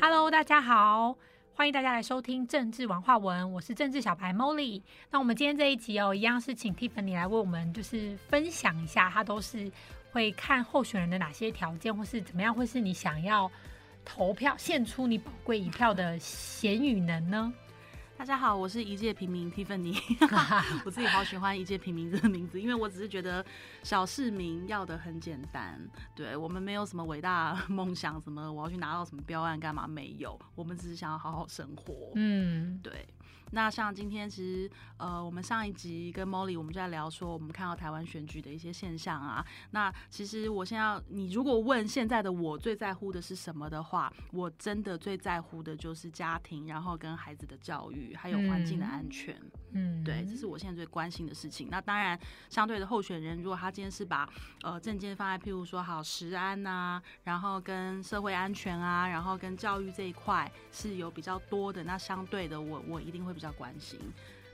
Hello，大家好，欢迎大家来收听政治文化文，我是政治小白 Molly。那我们今天这一集哦，一样是请 Tiffany 来为我们就是分享一下，他都是会看候选人的哪些条件，或是怎么样会是你想要投票献出你宝贵一票的贤与能呢？大家好，我是一介平民 Tiffany，我自己好喜欢一介平民这个名字，因为我只是觉得小市民要的很简单，对我们没有什么伟大梦想，什么我要去拿到什么标案干嘛？没有，我们只是想要好好生活，嗯，对。那像今天其实呃，我们上一集跟 Molly 我们就在聊说，我们看到台湾选举的一些现象啊。那其实我现在你如果问现在的我最在乎的是什么的话，我真的最在乎的就是家庭，然后跟孩子的教育，还有环境的安全。嗯对，这是我现在最关心的事情。那当然，相对的候选人，如果他今天是把呃证件放在譬如说好食安呐，然后跟社会安全啊，然后跟教育这一块是有比较多的，那相对的我我一定会。比较关心，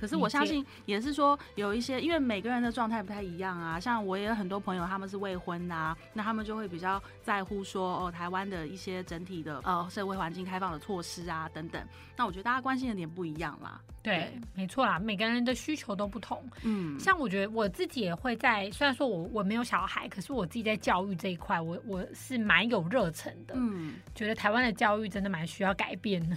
可是我相信也是说有一些，因为每个人的状态不太一样啊。像我也有很多朋友，他们是未婚呐，那他们就会比较在乎说哦，台湾的一些整体的呃社会环境开放的措施啊等等。那我觉得大家关心的点不一样啦。对，没错啦，每个人的需求都不同。嗯，像我觉得我自己也会在，虽然说我我没有小孩，可是我自己在教育这一块，我我是蛮有热忱的。嗯，觉得台湾的教育真的蛮需要改变的。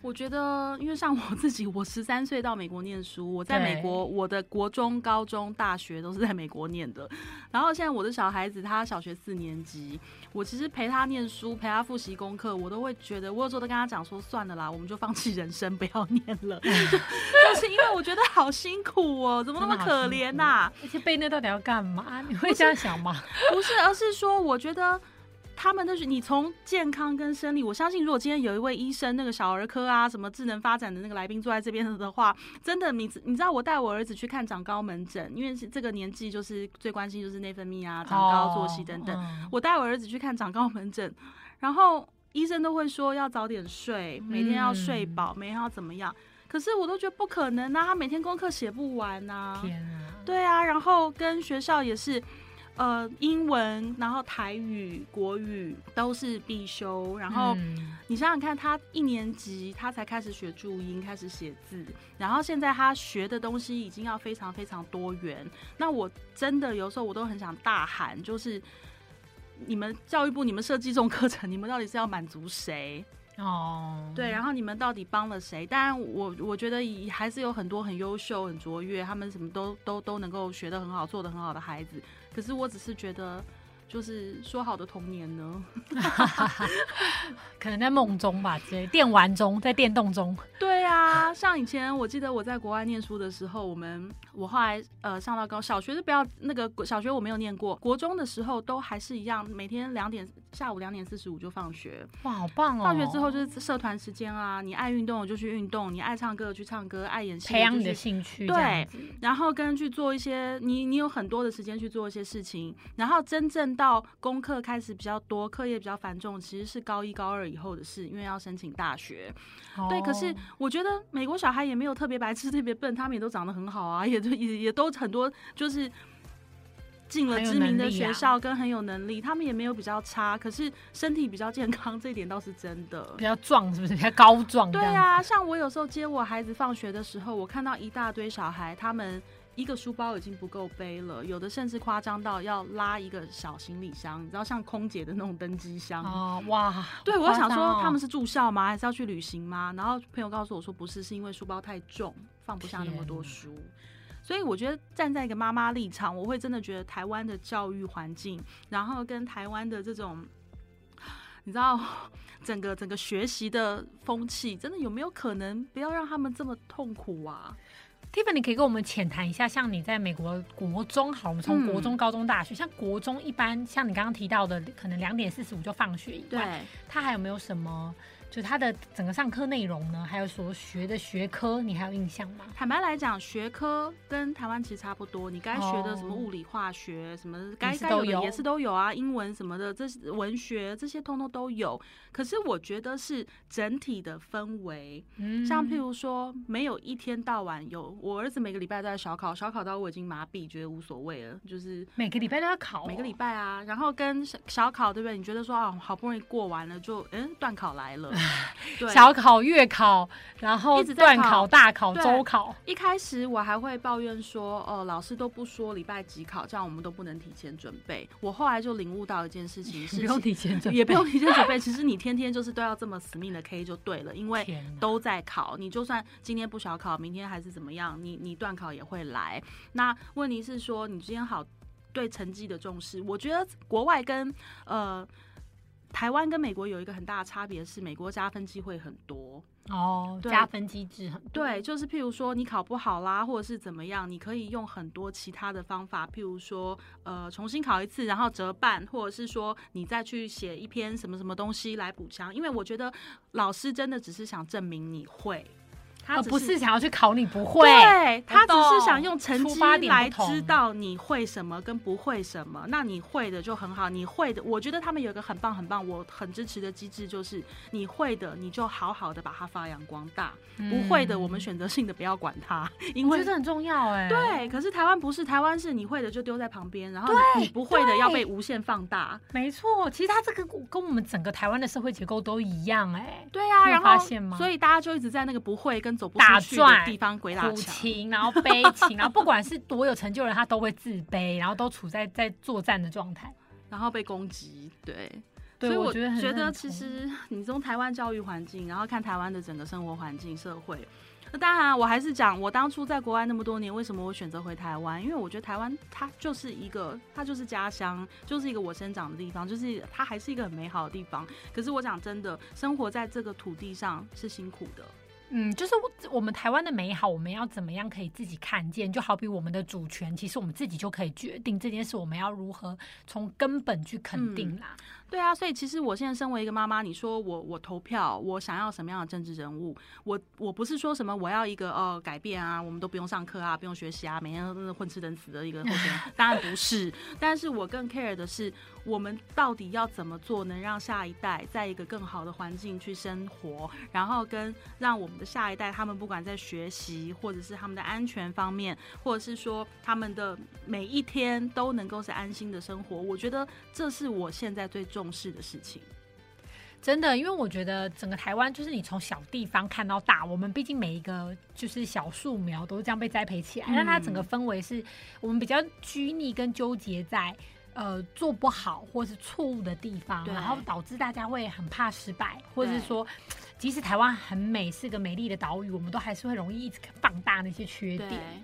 我觉得，因为像我自己，我十三岁到美国念书，我在美国，我的国中、高中、大学都是在美国念的。然后现在我的小孩子他小学四年级，我其实陪他念书、陪他复习功课，我都会觉得，我有时候都跟他讲说，算了啦，我们就放弃人生，不要念了。就是因为我觉得好辛苦哦，怎么那么可怜呐？而且背那到底要干嘛？你会这样想吗？不是，而是说，我觉得。他们都是你从健康跟生理，我相信如果今天有一位医生，那个小儿科啊，什么智能发展的那个来宾坐在这边的话，真的，你你知道我带我儿子去看长高门诊，因为是这个年纪就是最关心就是内分泌啊、长高、作息等等。我带我儿子去看长高门诊，然后医生都会说要早点睡，每天要睡饱，每天要怎么样？可是我都觉得不可能啊，他每天功课写不完呐。天啊！对啊，然后跟学校也是。呃，英文，然后台语、国语都是必修。然后你想想看，他一年级他才开始学注音，开始写字，然后现在他学的东西已经要非常非常多元。那我真的有时候我都很想大喊，就是你们教育部，你们设计这种课程，你们到底是要满足谁？哦，对，然后你们到底帮了谁？当然，我我觉得还是有很多很优秀、很卓越，他们什么都都都能够学得很好、做得很好的孩子。可是我只是觉得，就是说好的童年呢，可能在梦中吧，在电玩中，在电动中。对啊，像以前我记得我在国外念书的时候，我们我后来呃上到高小学是不要那个小学我没有念过，国中的时候都还是一样，每天两点下午两点四十五就放学。哇，好棒哦！放学之后就是社团时间啊，你爱运动就去运动，你爱唱歌去唱歌，爱演戏培养你的兴趣。对，然后跟去做一些你你有很多的时间去做一些。事情，然后真正到功课开始比较多，课业比较繁重，其实是高一高二以后的事，因为要申请大学。对，可是我觉得美国小孩也没有特别白痴、特别笨，他们也都长得很好啊，也都也也都很多，就是进了知名的学校，跟很有能力，他们也没有比较差，可是身体比较健康，这一点倒是真的。比较壮是不是？比较高壮？对啊，像我有时候接我孩子放学的时候，我看到一大堆小孩，他们。一个书包已经不够背了，有的甚至夸张到要拉一个小行李箱，你知道像空姐的那种登机箱哦，哇！对我想说他们是住校吗？还是要去旅行吗？然后朋友告诉我说不是，是因为书包太重，放不下那么多书。所以我觉得站在一个妈妈立场，我会真的觉得台湾的教育环境，然后跟台湾的这种，你知道整个整个学习的风气，真的有没有可能不要让他们这么痛苦啊？Tiffany 你可以跟我们浅谈一下，像你在美国国中，好，我们从国中、高中、大学，像国中一般，像你刚刚提到的，可能两点四十五就放学以外，他还有没有什么？就他的整个上课内容呢，还有所学的学科，你还有印象吗？坦白来讲，学科跟台湾其实差不多。你该学的什么物理、化学什么，该该有的也是都有啊，英文什么的，这文学这些通通都有。可是我觉得是整体的氛围，嗯像譬如说，没有一天到晚有我儿子每个礼拜都在小考，小考到我已经麻痹，觉得无所谓了。就是每个礼拜都要考，每个礼拜啊，然后跟小考对不对？你觉得说啊，好不容易过完了，就嗯，断考来了。对，小考、月考，然后一直在考、大考、周考，一开始我还会抱怨说，哦，老师都不说礼拜几考，这样我们都不能提前准备。我后来就领悟到一件事情，是 不用提前准备，也不用提前准备。其实你天天就是都要这么死命的 K 就对了，因为都在考。你就算今天不小考，明天还是怎么样，你你段考也会来。那问题是说，你今天好对成绩的重视，我觉得国外跟呃台湾跟美国有一个很大的差别是，美国加分机会很多。哦，加分机制很对，就是譬如说你考不好啦，或者是怎么样，你可以用很多其他的方法，譬如说呃重新考一次，然后折半，或者是说你再去写一篇什么什么东西来补强。因为我觉得老师真的只是想证明你会，他不是想要去考你不会。对他只是想用成绩来知道你会什么跟不会什么。那你会的就很好，你会的，我觉得他们有一个很棒很棒，我很支持的机制，就是你会的，你就好好的把它发扬光大；不会的，我们选择性的不要管它，因为嗯我觉得这很重要哎。对。可是台湾不是，台湾是你会的就丢在旁边，然后你不会的要被无限放大。没错，其实它这个跟我们整个台湾的社会结构都一样哎。对啊，然后发现吗所以大家就一直在那个不会跟走不打出去的转地方鬼打苦墙。情，然后悲情，然后不管是多有成就的人，他都会自卑，然后都处在在作战的状态。然后被攻击，对。所以我觉得觉得其实你从台湾教育环境，然后看台湾的整个生活环境、社会，那当然我还是讲，我当初在国外那么多年，为什么我选择回台湾？因为我觉得台湾它就是一个，它就是家乡，就是一个我生长的地方，就是它还是一个很美好的地方。可是我讲真的，生活在这个土地上是辛苦的。嗯，就是我我们台湾的美好，我们要怎么样可以自己看见？就好比我们的主权，其实我们自己就可以决定这件事，我们要如何从根本去肯定啦。对啊，所以其实我现在身为一个妈妈，你说我我投票，我想要什么样的政治人物？我我不是说什么我要一个呃改变啊，我们都不用上课啊，不用学习啊，每天都是混吃等死的一个候选人，当然不是。但是我更 care 的是，我们到底要怎么做，能让下一代在一个更好的环境去生活，然后跟让我们的下一代，他们不管在学习，或者是他们的安全方面，或者是说他们的每一天都能够是安心的生活。我觉得这是我现在最重视的事情。真的，因为我觉得整个台湾就是你从小地方看到大，我们毕竟每一个就是小树苗都是这样被栽培起来，嗯它整个氛围是我们比较拘泥跟纠结在。呃，做不好或是错误的地方，然后导致大家会很怕失败，或者是说，即使台湾很美，是个美丽的岛屿，我们都还是会容易一直放大那些缺点。，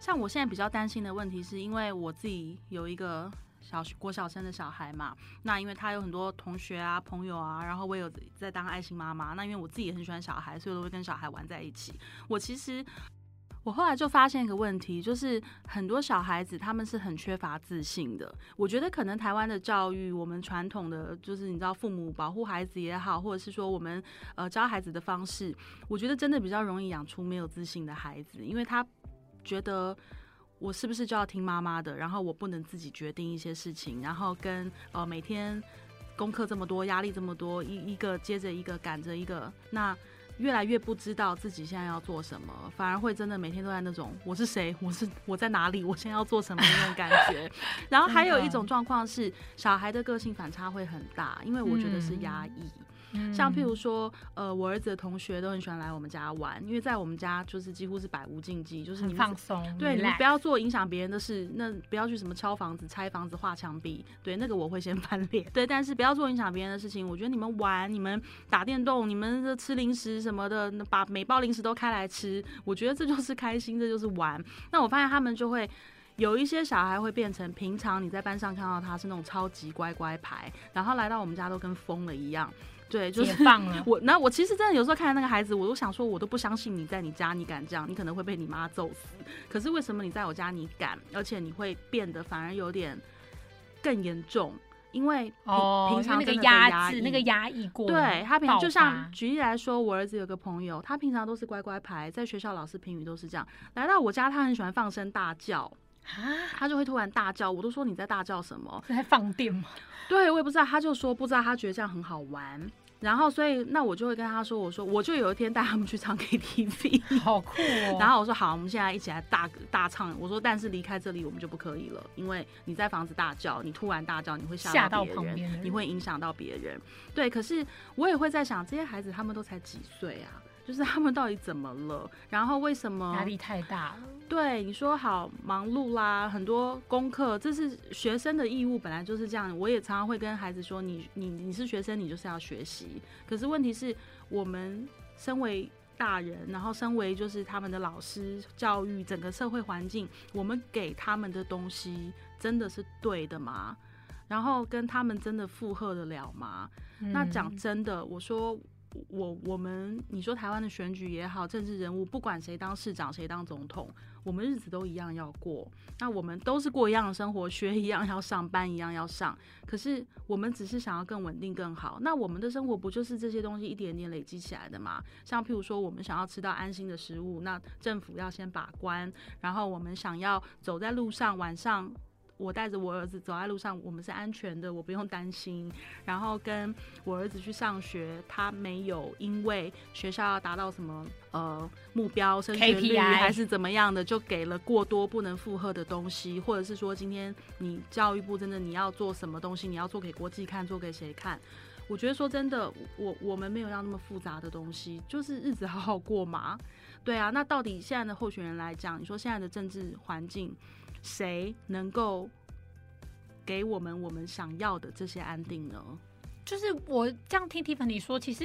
像我现在比较担心的问题，是因为我自己有一个小学国小生的小孩嘛，那因为他有很多同学啊、朋友啊，然后我有在当爱心妈妈，那因为我自己也很喜欢小孩，所以我都会跟小孩玩在一起。我其实。我后来就发现一个问题，就是很多小孩子他们是很缺乏自信的。我觉得可能台湾的教育，我们传统的就是你知道父母保护孩子也好，或者是说我们呃教孩子的方式，我觉得真的比较容易养出没有自信的孩子，因为他觉得我是不是就要听妈妈的，然后我不能自己决定一些事情，然后跟呃每天功课这么多，压力这么多，一一个接着一个赶着一个，那越来越不知道自己现在要做什么，反而会真的每天都在那种我是谁，我是我在哪里，我现在要做什么那种感觉。然后还有一种状况是，小孩的个性反差会很大，因为我觉得是压抑。嗯像譬如说，呃，我儿子的同学都很喜欢来我们家玩，因为在我们家就是几乎是百无禁忌，就是你放松，对，你们不要做影响别人的事，那不要去什么敲房子、拆房子、画墙壁，对，那个我会先 翻脸。对，但是不要做影响别人的事情。我觉得你们玩、你们打电动、你们的吃零食什么的，那把每包零食都开来吃，我觉得这就是开心，这就是玩。那我发现他们就会。有一些小孩会变成平常你在班上看到他是那种超级乖乖牌，然后来到我们家都跟疯了一样。对，就是解放了 我那我其实真的有时候看到那个孩子，我都想说，我都不相信你在你家你敢这样，你可能会被你妈揍死。可是为什么你在我家你敢，而且你会变得反而有点更严重？因为平、哦，平常那个压制，那个压抑过，对他平常就像举例来说，我儿子有个朋友，他平常都是乖乖牌，在学校老师评语都是这样。来到我家，他很喜欢放声大叫，啊，他就会突然大叫，我都说你在大叫什么？是在放电吗？对我也不知道，他就说不知道，他觉得这样很好玩。然后所以那我就会跟他说，我说我就有一天带他们去唱 KTV，好酷哦。然后我说好，我们现在一起来大大唱。我说但是离开这里我们就不可以了，因为你在房子大叫，你突然大叫，你会吓到别人，你会影响到别人。对，可是我也会在想，这些孩子他们都才几岁啊？就是他们到底怎么了？然后为什么压力太大了？对，你说好忙碌啦，很多功课，这是学生的义务，本来就是这样。我也常常会跟孩子说，你你你是学生，你就是要学习。可是问题是我们身为大人，然后身为就是他们的老师，教育整个社会环境，我们给他们的东西真的是对的吗？然后跟他们真的负荷得了吗？那讲真的，我说。我我们你说台湾的选举也好，政治人物不管谁当市长谁当总统，我们日子都一样要过。那我们都是过一样的生活，学一样要上班一样要上。可是我们只是想要更稳定更好。那我们的生活不就是这些东西一点点累积起来的吗？像譬如说，我们想要吃到安心的食物，那政府要先把关。然后我们想要走在路上晚上。我带着我儿子走在路上，我们是安全的，我不用担心。然后跟我儿子去上学，他没有因为学校要达到什么呃目标升学率还是怎么样的，就给了过多不能负荷的东西，或者是说今天你教育部真的你要做什么东西，你要做给国际看，做给谁看？我觉得说真的，我我们没有要那么复杂的东西，就是日子好好过嘛。对啊，那到底现在的候选人来讲，你说现在的政治环境？谁能够给我们我们想要的这些安定呢？就是我这样听 Tiffany 说，其实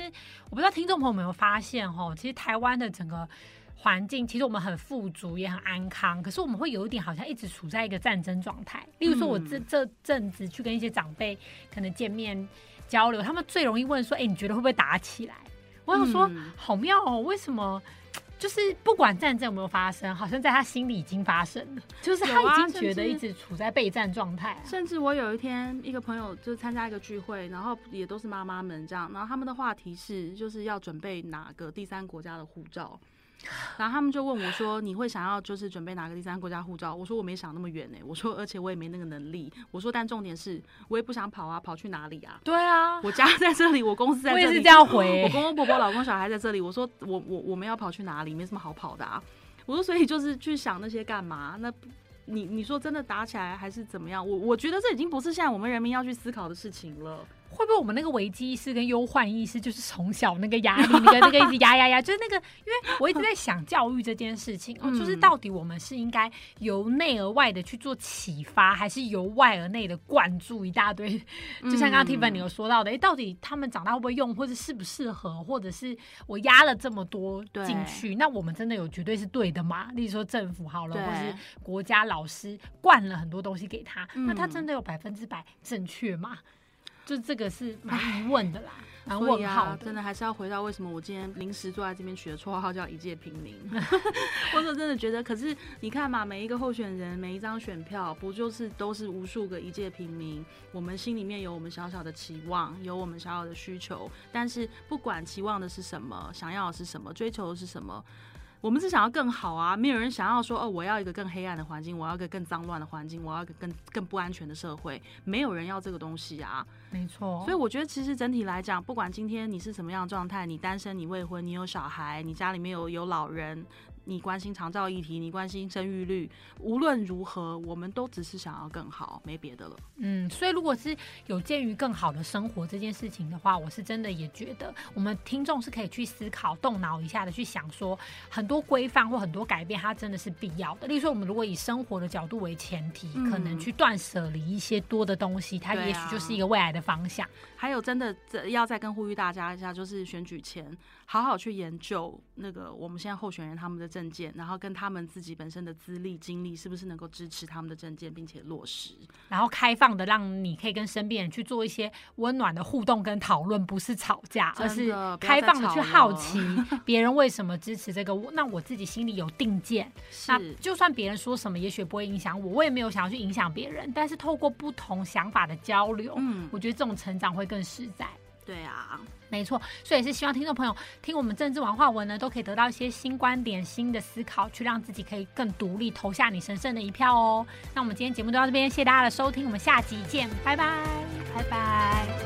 我不知道听众朋友有没有发现哈，其实台湾的整个环境，其实我们很富足也很安康，可是我们会有一点好像一直处在一个战争状态。例如说，我这这阵子去跟一些长辈可能见面交流，他们最容易问说：“哎，你觉得会不会打起来？”我想说，好妙哦，为什么？就是不管战争有没有发生，好像在他心里已经发生了，就是他已经觉得一直处在备战状态。甚至我有一天一个朋友就参加一个聚会，然后也都是妈妈们这样，然后他们的话题是就是要准备哪个第三国家的护照。然后他们就问我说：“你会想要就是准备哪个第三国家护照？”我说：“我没想那么远呢。”我说：“而且我也没那个能力。”我说：“但重点是我也不想跑啊，跑去哪里啊？”对啊，我家在这里，我公司在这里，我也是这样回。我公公婆婆、老公小孩在这里，我说：“我我我们要跑去哪里？没什么好跑的啊。”我说：“所以就是去想那些干嘛？那你你说真的打起来还是怎么样？我我觉得这已经不是现在我们人民要去思考的事情了。”会不会我们那个危机意识跟忧患意识，就是从小那个压力，那个那个一直压压压，就是那个，因为我一直在想教育这件事情哦，就是到底我们是应该由内而外的去做启发，还是由外而内的灌注一大堆？就像刚刚 Tiffany 有说到的，哎，到底他们长大会不会用，或者适不适合，或者是我压了这么多进去，那我们真的有绝对是对的吗？例如说政府好了，或是国家老师灌了很多东西给他，那他真的有百分之百正确吗？就这个是蛮疑问的啦，蛮问号的。真的还是要回到为什么我今天临时坐在这边取的绰号叫一介平民。我说真的觉得，可是你看嘛，每一个候选人，每一张选票，不就是都是无数个一介平民？我们心里面有我们小小的期望，有我们小小的需求，但是不管期望的是什么，想要的是什么，追求的是什么。我们是想要更好啊，没有人想要说哦，我要一个更黑暗的环境，我要一个更脏乱的环境，我要一个更更不安全的社会，没有人要这个东西啊。没错，所以我觉得其实整体来讲，不管今天你是什么样的状态，你单身，你未婚，你有小孩，你家里面有有老人。你关心长照议题，你关心生育率，无论如何，我们都只是想要更好，没别的了。嗯，所以如果是有鉴于更好的生活这件事情的话，我是真的也觉得，我们听众是可以去思考、动脑一下的，去想说很多规范或很多改变，它真的是必要的。例如说，我们如果以生活的角度为前提，可能去断舍离一些多的东西，它也许就是一个未来的方向。还有，真的要再跟呼吁大家一下，就是选举前好好去研究那个我们现在候选人他们的。证件，然后跟他们自己本身的资历经历，是不是能够支持他们的证件，并且落实？然后开放的，让你可以跟身边人去做一些温暖的互动跟讨论，不是吵架，而是开放的去好奇 别人为什么支持这个。那我自己心里有定见，那就算别人说什么，也许不会影响我，我也没有想要去影响别人。但是透过不同想法的交流，嗯，我觉得这种成长会更实在。对啊。没错，所以也是希望听众朋友听我们政治文化文呢，都可以得到一些新观点、新的思考，去让自己可以更独立，投下你神圣的一票哦。那我们今天节目就到这边，谢谢大家的收听，我们下集见，拜拜，拜拜。